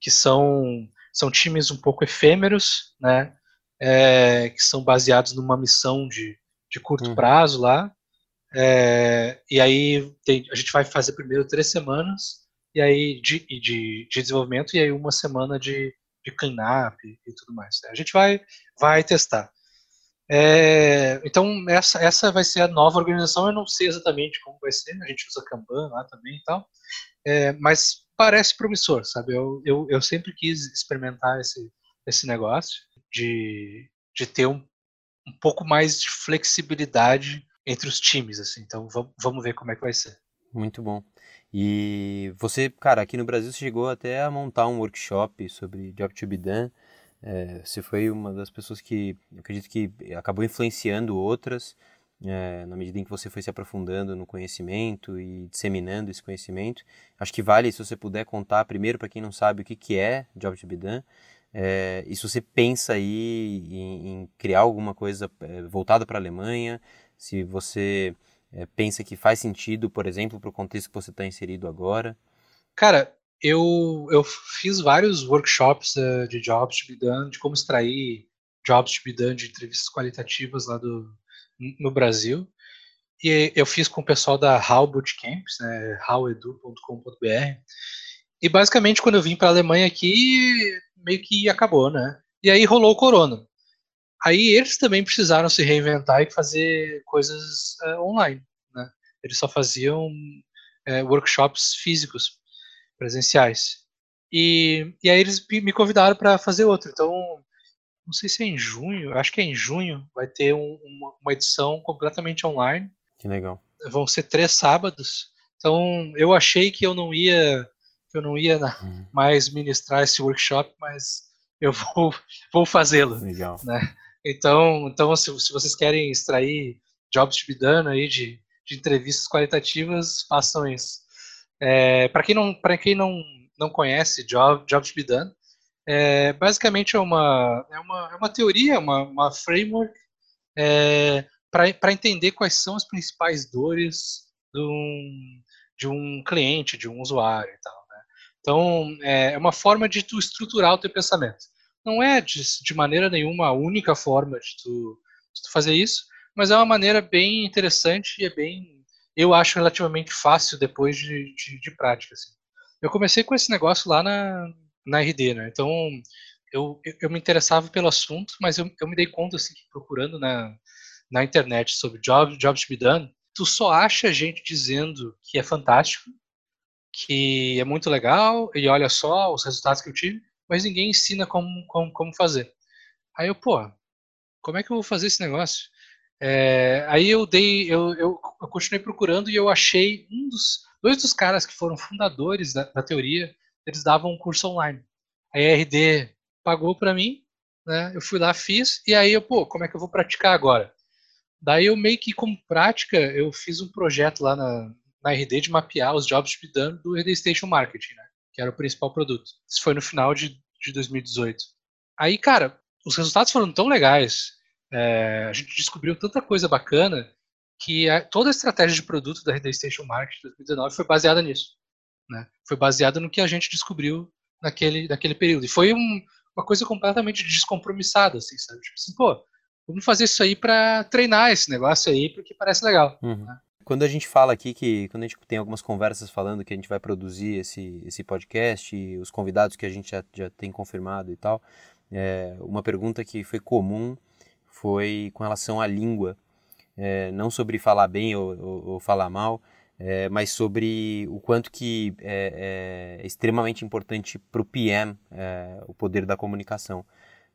Que são, são times um pouco efêmeros, né? É, que são baseados numa missão de, de curto uhum. prazo lá. É, e aí tem, a gente vai fazer primeiro três semanas e aí de, de, de desenvolvimento e aí uma semana de, de cleanup e, e tudo mais. Né? A gente vai, vai testar. É, então, essa, essa vai ser a nova organização. Eu não sei exatamente como vai ser, a gente usa Kanban lá também e tal, é, mas parece promissor, sabe? Eu, eu, eu sempre quis experimentar esse, esse negócio de, de ter um, um pouco mais de flexibilidade entre os times, assim. Então, vamos, vamos ver como é que vai ser. Muito bom. E você, cara, aqui no Brasil você chegou até a montar um workshop sobre Job to be done. É, você foi uma das pessoas que, eu acredito que acabou influenciando outras, é, na medida em que você foi se aprofundando no conhecimento e disseminando esse conhecimento. Acho que vale se você puder contar primeiro para quem não sabe o que, que é Job to be done, é, e se você pensa aí em, em criar alguma coisa é, voltada para a Alemanha, se você é, pensa que faz sentido, por exemplo, para o contexto que você está inserido agora. Cara, eu, eu fiz vários workshops uh, de jobs to be done, de como extrair jobs to be done de entrevistas qualitativas lá do, no Brasil. E eu fiz com o pessoal da How Bootcamps, né, howedu.com.br. E basicamente, quando eu vim para a Alemanha aqui, meio que acabou, né? E aí rolou o corona. Aí eles também precisaram se reinventar e fazer coisas uh, online, né? Eles só faziam uh, workshops físicos presenciais. E, e aí eles me convidaram para fazer outro. Então, não sei se é em junho, acho que é em junho, vai ter um, uma, uma, edição completamente online. Que legal. Vão ser três sábados. Então, eu achei que eu não ia eu não ia hum. mais ministrar esse workshop, mas eu vou, vou fazê-lo. Legal. Né? Então, então se, se, vocês querem extrair jobs to be done aí de, de entrevistas qualitativas, façam isso. É, para quem não para quem não não conhece Job Job to be Done, é, basicamente é uma é uma, é uma teoria, uma, uma framework é, para entender quais são as principais dores de um, de um cliente, de um usuário e tal. Né? Então é, é uma forma de tu estruturar o teu pensamento. Não é de, de maneira nenhuma a única forma de tu, de tu fazer isso, mas é uma maneira bem interessante e é bem eu acho relativamente fácil depois de, de, de prática. Assim. Eu comecei com esse negócio lá na, na RD, né? Então, eu, eu me interessava pelo assunto, mas eu, eu me dei conta, assim, que procurando na, na internet sobre jobs, jobs to be done, tu só acha gente dizendo que é fantástico, que é muito legal, e olha só os resultados que eu tive, mas ninguém ensina como, como, como fazer. Aí eu, pô, como é que eu vou fazer esse negócio? É, aí eu dei, eu, eu, eu, continuei procurando e eu achei um dos dois dos caras que foram fundadores da, da teoria, eles davam um curso online. A RD pagou para mim, né? Eu fui lá, fiz e aí eu, pô, como é que eu vou praticar agora? Daí eu meio que como prática, eu fiz um projeto lá na, na RD de mapear os jobs de dano do RD Station Marketing, né? Que era o principal produto. Isso foi no final de, de 2018. Aí, cara, os resultados foram tão legais é, a gente descobriu tanta coisa bacana que a, toda a estratégia de produto da Rede Station Market 2019 foi baseada nisso. Né? Foi baseada no que a gente descobriu naquele, naquele período. E foi um, uma coisa completamente descompromissada, assim, sabe? Tipo assim, pô, vamos fazer isso aí para treinar esse negócio aí, porque parece legal. Uhum. Né? Quando a gente fala aqui que, quando a gente tem algumas conversas falando que a gente vai produzir esse, esse podcast e os convidados que a gente já, já tem confirmado e tal, é, uma pergunta que foi comum foi com relação à língua, é, não sobre falar bem ou, ou, ou falar mal, é, mas sobre o quanto que é, é extremamente importante para o PM é, o poder da comunicação.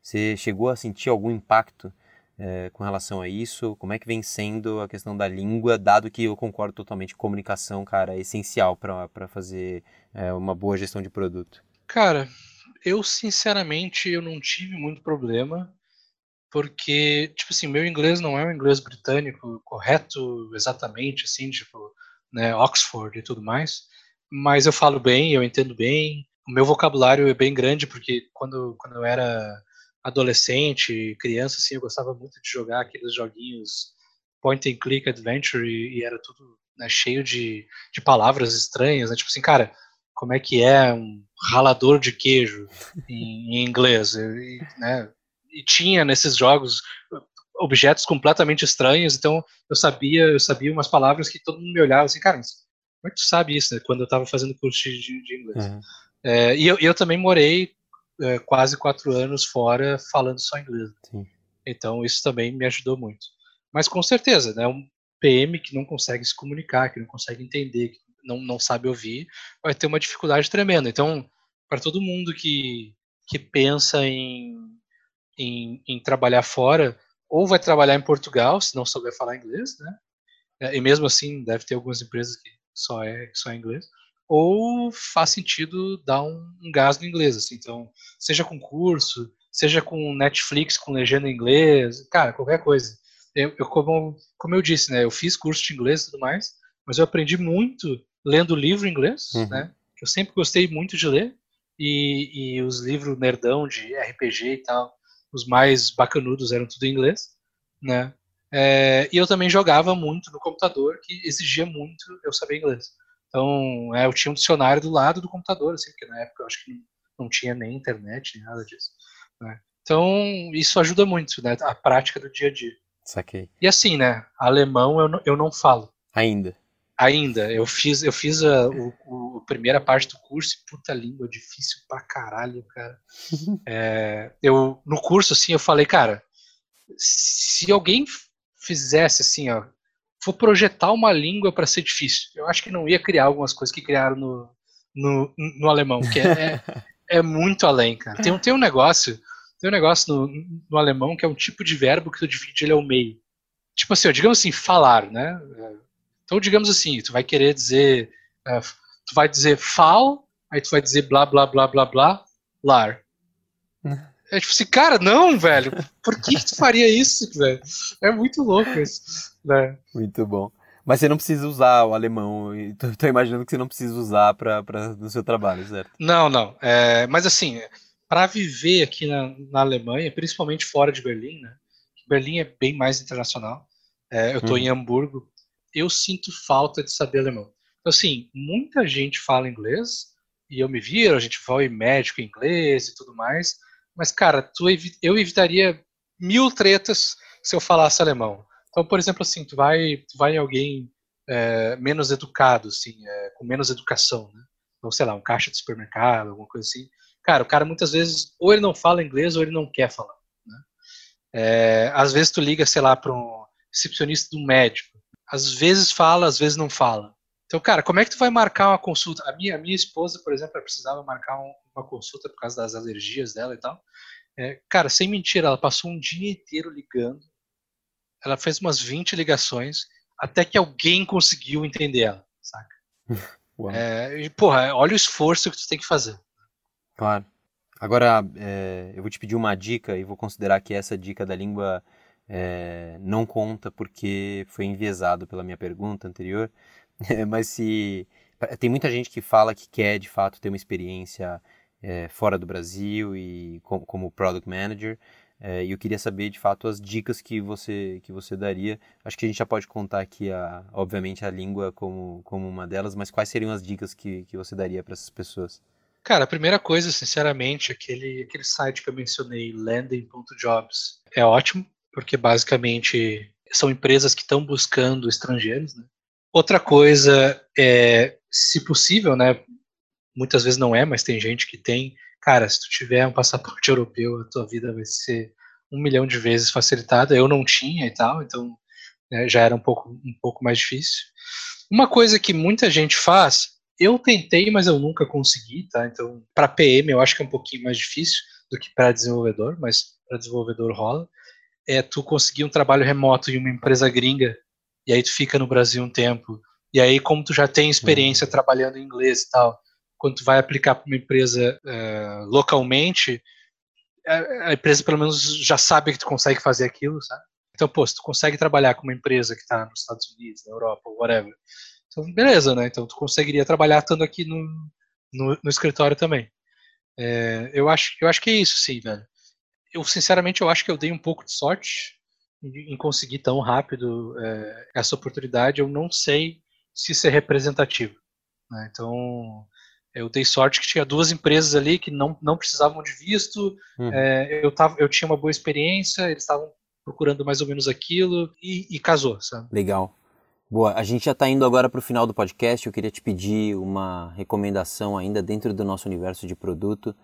Você chegou a sentir algum impacto é, com relação a isso? Como é que vem sendo a questão da língua, dado que eu concordo totalmente, comunicação, cara, é essencial para fazer é, uma boa gestão de produto? Cara, eu sinceramente eu não tive muito problema, porque, tipo assim, meu inglês não é um inglês britânico correto exatamente, assim, tipo, né, Oxford e tudo mais, mas eu falo bem, eu entendo bem, o meu vocabulário é bem grande, porque quando, quando eu era adolescente, criança, assim, eu gostava muito de jogar aqueles joguinhos point and click adventure e, e era tudo né, cheio de, de palavras estranhas, né? Tipo assim, cara, como é que é um ralador de queijo em, em inglês? E, né? E tinha nesses jogos objetos completamente estranhos, então eu sabia, eu sabia umas palavras que todo mundo me olhava assim, cara, como é que tu sabe isso? Né? Quando eu estava fazendo curso de, de inglês. Uhum. É, e eu, eu, também morei é, quase quatro anos fora falando só inglês. Sim. Então isso também me ajudou muito. Mas com certeza, né, um PM que não consegue se comunicar, que não consegue entender, que não, não sabe ouvir, vai ter uma dificuldade tremenda. Então, para todo mundo que, que pensa em, em, em, trabalhar fora, ou vai trabalhar em Portugal, se não souber falar inglês, né? É, e mesmo assim, deve ter algumas empresas que só é, só é inglês ou faz sentido dar um, um gás no inglês, assim. Então, seja com curso, seja com Netflix com legenda em inglês, cara, qualquer coisa. Eu, eu, como, como eu disse, né, eu fiz curso de inglês e tudo mais, mas eu aprendi muito lendo livro em inglês, uhum. né, que eu sempre gostei muito de ler, e, e os livros nerdão de RPG e tal, os mais bacanudos eram tudo em inglês, né, é, e eu também jogava muito no computador, que exigia muito eu saber inglês. Então, é, eu tinha um dicionário do lado do computador, assim, porque na época eu acho que não, tinha nem internet, nem nada disso. Né? Então, isso ajuda muito, né? A prática do dia a dia. Saquei. E assim, né? Alemão eu não, eu não falo. Ainda. Ainda. Eu fiz, eu fiz a, o, a primeira parte do curso e puta língua, difícil pra caralho, cara. é, eu, no curso, assim, eu falei, cara, se alguém fizesse assim, ó, for projetar uma língua para ser difícil. Eu acho que não ia criar algumas coisas que criaram no, no, no alemão, que é, é, é, muito além, cara. Tem, tem um negócio, tem um negócio no, no alemão que é um tipo de verbo que tu divide ele ao meio. Tipo assim, ó, digamos assim, falar, né? Então, digamos assim, tu vai querer dizer, uh, tu vai dizer fal, aí tu vai dizer blá blá blá blá blá, lar. É tipo assim, cara, não, velho. Por que, que tu faria isso, velho? É muito louco isso. Né? Muito bom. Mas você não precisa usar o alemão. Tô, imaginando que você não precisa usar pra, pra, no seu trabalho, certo? Não, não. É, mas assim, para viver aqui na, na, Alemanha, principalmente fora de Berlim, né? Berlim é bem mais internacional. É, eu estou hum. em Hamburgo. Eu sinto falta de saber alemão. Então, assim, muita gente fala inglês e eu me viro, a gente vai médico em inglês e tudo mais mas, cara, tu, eu evitaria mil tretas se eu falasse alemão. Então, por exemplo, assim, tu vai, tu vai em alguém é, menos educado, assim, é, com menos educação, né? Ou, sei lá, um caixa de supermercado, alguma coisa assim. Cara, o cara muitas vezes, ou ele não fala inglês, ou ele não quer falar, né? É, às vezes tu liga, sei lá, para um recepcionista do médico. Às vezes fala, às vezes não fala. Então, cara, como é que tu vai marcar uma consulta? A minha, a minha esposa, por exemplo, ela precisava marcar um, uma consulta por causa das alergias dela e tal. É, cara, sem mentira, ela passou um dia inteiro ligando. Ela fez umas 20 ligações até que alguém conseguiu entender ela, saca? É, e, porra, olha o esforço que tu tem que fazer. Claro. Agora, é, eu vou te pedir uma dica e vou considerar que essa dica da língua é, não conta porque foi enviesado pela minha pergunta anterior. mas se. Tem muita gente que fala que quer de fato ter uma experiência é, fora do Brasil e como, como Product Manager. É, e eu queria saber de fato as dicas que você que você daria. Acho que a gente já pode contar aqui, a, obviamente, a língua como, como uma delas, mas quais seriam as dicas que, que você daria para essas pessoas? Cara, a primeira coisa, sinceramente, aquele, aquele site que eu mencionei, landing.jobs, é ótimo, porque basicamente são empresas que estão buscando estrangeiros, né? Outra coisa é, se possível, né? Muitas vezes não é, mas tem gente que tem. Cara, se tu tiver um passaporte europeu, a tua vida vai ser um milhão de vezes facilitada. Eu não tinha e tal, então né, já era um pouco, um pouco mais difícil. Uma coisa que muita gente faz, eu tentei, mas eu nunca consegui, tá? Então, para PM eu acho que é um pouquinho mais difícil do que para desenvolvedor, mas para desenvolvedor rola. É tu conseguir um trabalho remoto em uma empresa gringa e aí tu fica no Brasil um tempo e aí como tu já tem experiência uhum. trabalhando em inglês e tal, quando tu vai aplicar para uma empresa uh, localmente, a, a, empresa pelo menos já sabe que tu consegue fazer aquilo, sabe? Então, pô, se tu consegue trabalhar com uma empresa que está nos Estados Unidos, na Europa, whatever, então beleza, né? Então tu conseguiria trabalhar estando aqui no, no, no escritório também. É, eu acho, eu acho que é isso, sim, velho. Eu sinceramente eu acho que eu dei um pouco de sorte em, conseguir tão rápido é, essa oportunidade. Eu não sei se isso é representativo. Né? Então eu dei sorte que tinha duas empresas ali que não, não precisavam de visto. Uhum. É, eu, tava, eu tinha uma boa experiência, eles estavam procurando mais ou menos aquilo e, e casou, sabe? Legal. Boa, a gente já está indo agora para o final do podcast. Eu queria te pedir uma recomendação ainda dentro do nosso universo de produto.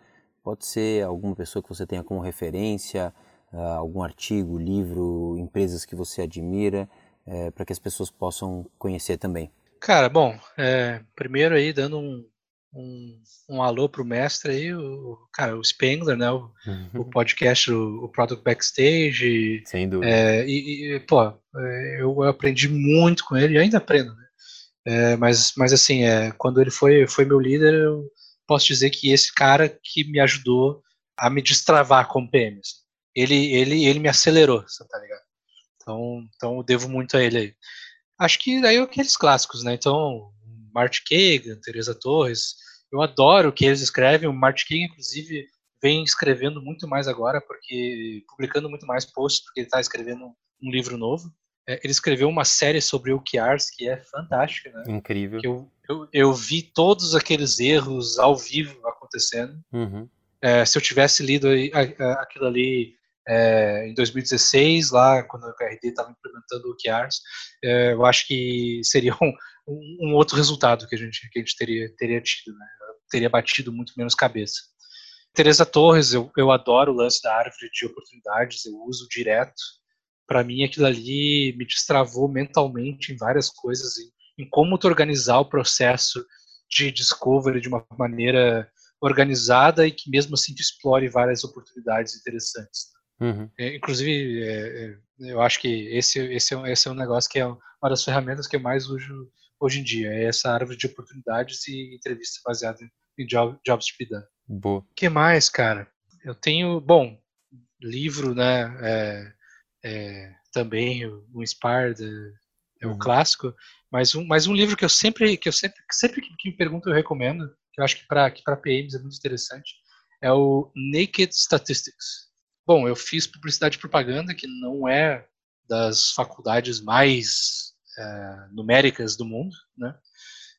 Pode ser alguma pessoa que você tenha como referência, uh, algum artigo, livro, empresas que você admira, uh, para que as pessoas possam conhecer também. Cara, bom, é, primeiro aí dando um, um, um alô pro mestre aí, o, cara, o Spengler, né? O, uhum. o podcast, o, o, Product Backstage. Sem dúvida. É, e, e, pô, é, eu, eu, aprendi muito com ele e ainda aprendo, né? É, mas, mas assim, é, quando ele foi, foi meu líder, eu posso dizer que esse cara que me ajudou a me destravar como PM. Assim. Ele, ele, ele me acelerou, tá ligado? Então, então eu devo muito a ele aí. Acho que daí é aqueles clássicos, né? Então, Mart Kagan, Teresa Torres, eu adoro o que eles escrevem. O Mart Kagan, inclusive, vem escrevendo muito mais agora, porque publicando muito mais posts, porque ele está escrevendo um livro novo. É, ele escreveu uma série sobre OKRs que é fantástica, né? Incrível. Eu, eu, eu vi todos aqueles erros ao vivo acontecendo. Uhum. É, se eu tivesse lido aquilo ali é, em 2016, lá quando o KRD estava implementando OKRs, é, eu acho que seria um, um, outro resultado que a gente, que a gente teria, teria tido, né? teria batido muito menos cabeça. Teresa Torres, eu, eu adoro o lance da árvore de oportunidades, eu uso direto. Para mim, aquilo ali me destravou mentalmente em várias coisas, em, em como tu organizar o processo de discovery de uma maneira organizada e que mesmo assim tu explore várias oportunidades interessantes. Uhum. É, inclusive, é, é, eu acho que esse, esse, é, esse é um negócio que é uma das ferramentas que eu mais uso hoje em dia. É essa árvore de oportunidades e entrevista baseada em job, jobs to be done. Boa. Que mais, cara? Eu tenho, bom, livro, né? É, é, também o Inspired é, o uhum. clássico, mas um, mas um livro que eu sempre que eu sempre sempre que me pergunto eu recomendo, que eu acho que para que para PMs é muito interessante, é o Naked Statistics. Bom, eu fiz publicidade e propaganda, que não é das faculdades mais é, numéricas do mundo, né?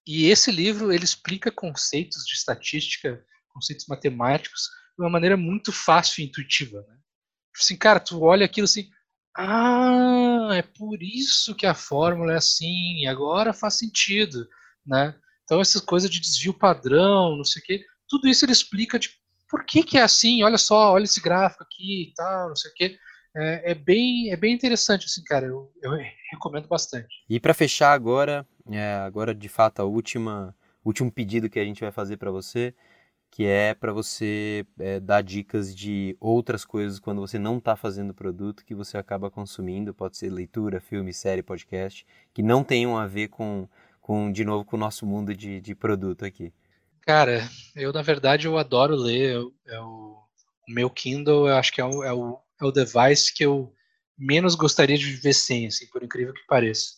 E esse livro ele explica conceitos de estatística, conceitos matemáticos de uma maneira muito fácil e intuitiva, né? Tipo assim, cara, tu olha aquilo assim, ah, é por isso que a fórmula é assim, e agora faz sentido, né? Então essas coisas de desvio padrão, não sei o quê, tudo isso ele explica de tipo, por que que é assim, olha só, olha esse gráfico aqui e tal, não sei o quê é, é, bem, é bem interessante, assim, cara. Eu, eu recomendo bastante. E para fechar agora, é, agora de fato a última, último pedido que a gente vai fazer para você, que é para você é, dar dicas de outras coisas quando você não está fazendo produto que você acaba consumindo, pode ser leitura, filme, série, podcast, que não tenham a ver com, com de novo, com o nosso mundo de, de produto aqui. Cara, eu na verdade eu adoro ler. Eu, eu, o meu Kindle, eu acho que é o, é o é o device que eu menos gostaria de viver sem, assim, por incrível que pareça.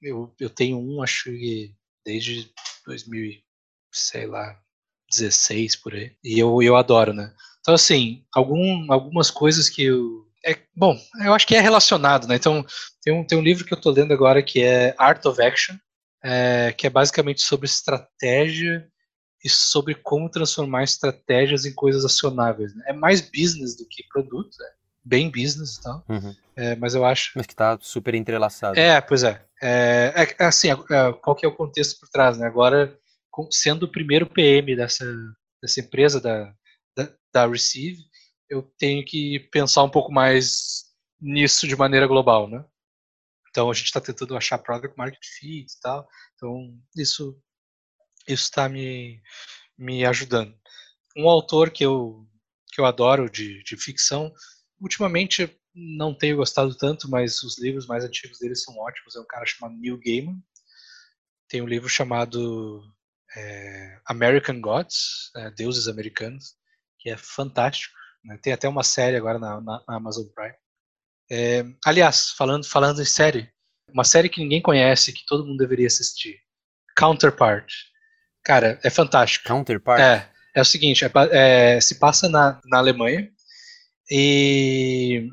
Eu, eu tenho um, acho que desde 2000, sei lá, 16 por aí. E eu, eu adoro, né? Então, assim, algum, algumas coisas que eu. É, bom, eu acho que é relacionado, né? Então, tem um, tem um livro que eu tô lendo agora que é Art of Action, é, que é basicamente sobre estratégia e sobre como transformar estratégias em coisas acionáveis. Né? É mais business do que produto, é bem business e tal, uhum. é, mas eu acho... Mas que está super entrelaçado. É, pois é. É, é, é assim, é, qual que é o contexto por trás, né? Agora, sendo o primeiro PM dessa, dessa empresa, da, da, da Receive, eu tenho que pensar um pouco mais nisso de maneira global, né? Então a gente está tentando achar product market fit e tal. Então isso isso está me, me ajudando. Um autor que eu, que eu adoro de, de ficção, ultimamente não tenho gostado tanto, mas os livros mais antigos dele são ótimos. É um cara chamado Neil Gaiman. Tem um livro chamado é, American Gods, é, Deuses Americanos, que é fantástico. Né? Tem até uma série agora na, na Amazon Prime. É, aliás, falando, falando em série, uma série que ninguém conhece, que todo mundo deveria assistir. Counterpart. Cara, é fantástico. Counterpart? É. É o seguinte, é, é, se passa na, na Alemanha e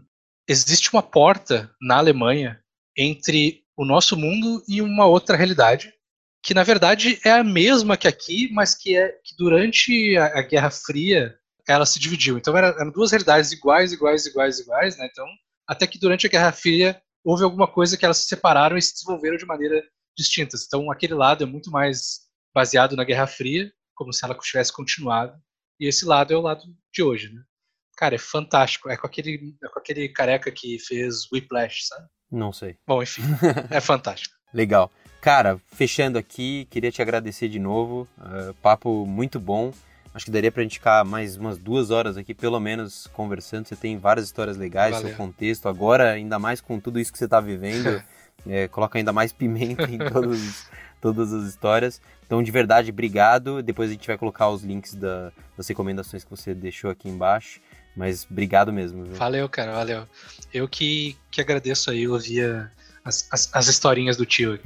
existe uma porta na Alemanha entre o nosso mundo e uma outra realidade, que na verdade é a mesma que aqui, mas que é que durante a, a Guerra Fria ela se dividiu. Então era, eram duas realidades iguais, iguais, iguais, iguais, né? Então até que durante a Guerra Fria houve alguma coisa que elas se separaram e se desenvolveram de maneira distintas. Então aquele lado é muito mais baseado na Guerra Fria, como se ela tivesse continuado, e esse lado é o lado de hoje, né? Cara, é fantástico. É com aquele, é com aquele careca que fez Whiplash, sabe? Não sei. Bom, enfim, é fantástico. Legal. Cara, fechando aqui, queria te agradecer de novo. Uh, papo muito bom. Acho que daria pra gente ficar mais umas duas horas aqui, pelo menos, conversando. Você tem várias histórias legais, Valeu. seu contexto. Agora, ainda mais com tudo isso que você tá vivendo, é, coloca ainda mais pimenta em todos, todas as histórias. Então, de verdade, obrigado. Depois a gente vai colocar os links da, das recomendações que você deixou aqui embaixo. Mas obrigado mesmo. Viu? Valeu, cara, valeu. Eu que, que agradeço aí, ouvir as, as, as historinhas do tio.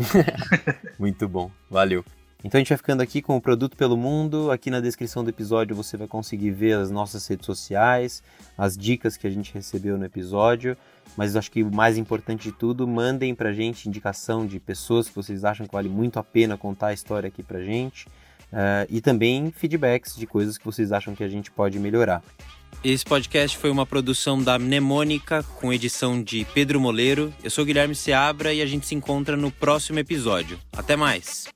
Muito bom, valeu. Então a gente vai ficando aqui com o Produto pelo Mundo. Aqui na descrição do episódio você vai conseguir ver as nossas redes sociais, as dicas que a gente recebeu no episódio. Mas acho que o mais importante de tudo, mandem pra gente indicação de pessoas que vocês acham que vale muito a pena contar a história aqui pra gente. Uh, e também feedbacks de coisas que vocês acham que a gente pode melhorar. Esse podcast foi uma produção da Mnemônica, com edição de Pedro Moleiro. Eu sou Guilherme Seabra e a gente se encontra no próximo episódio. Até mais!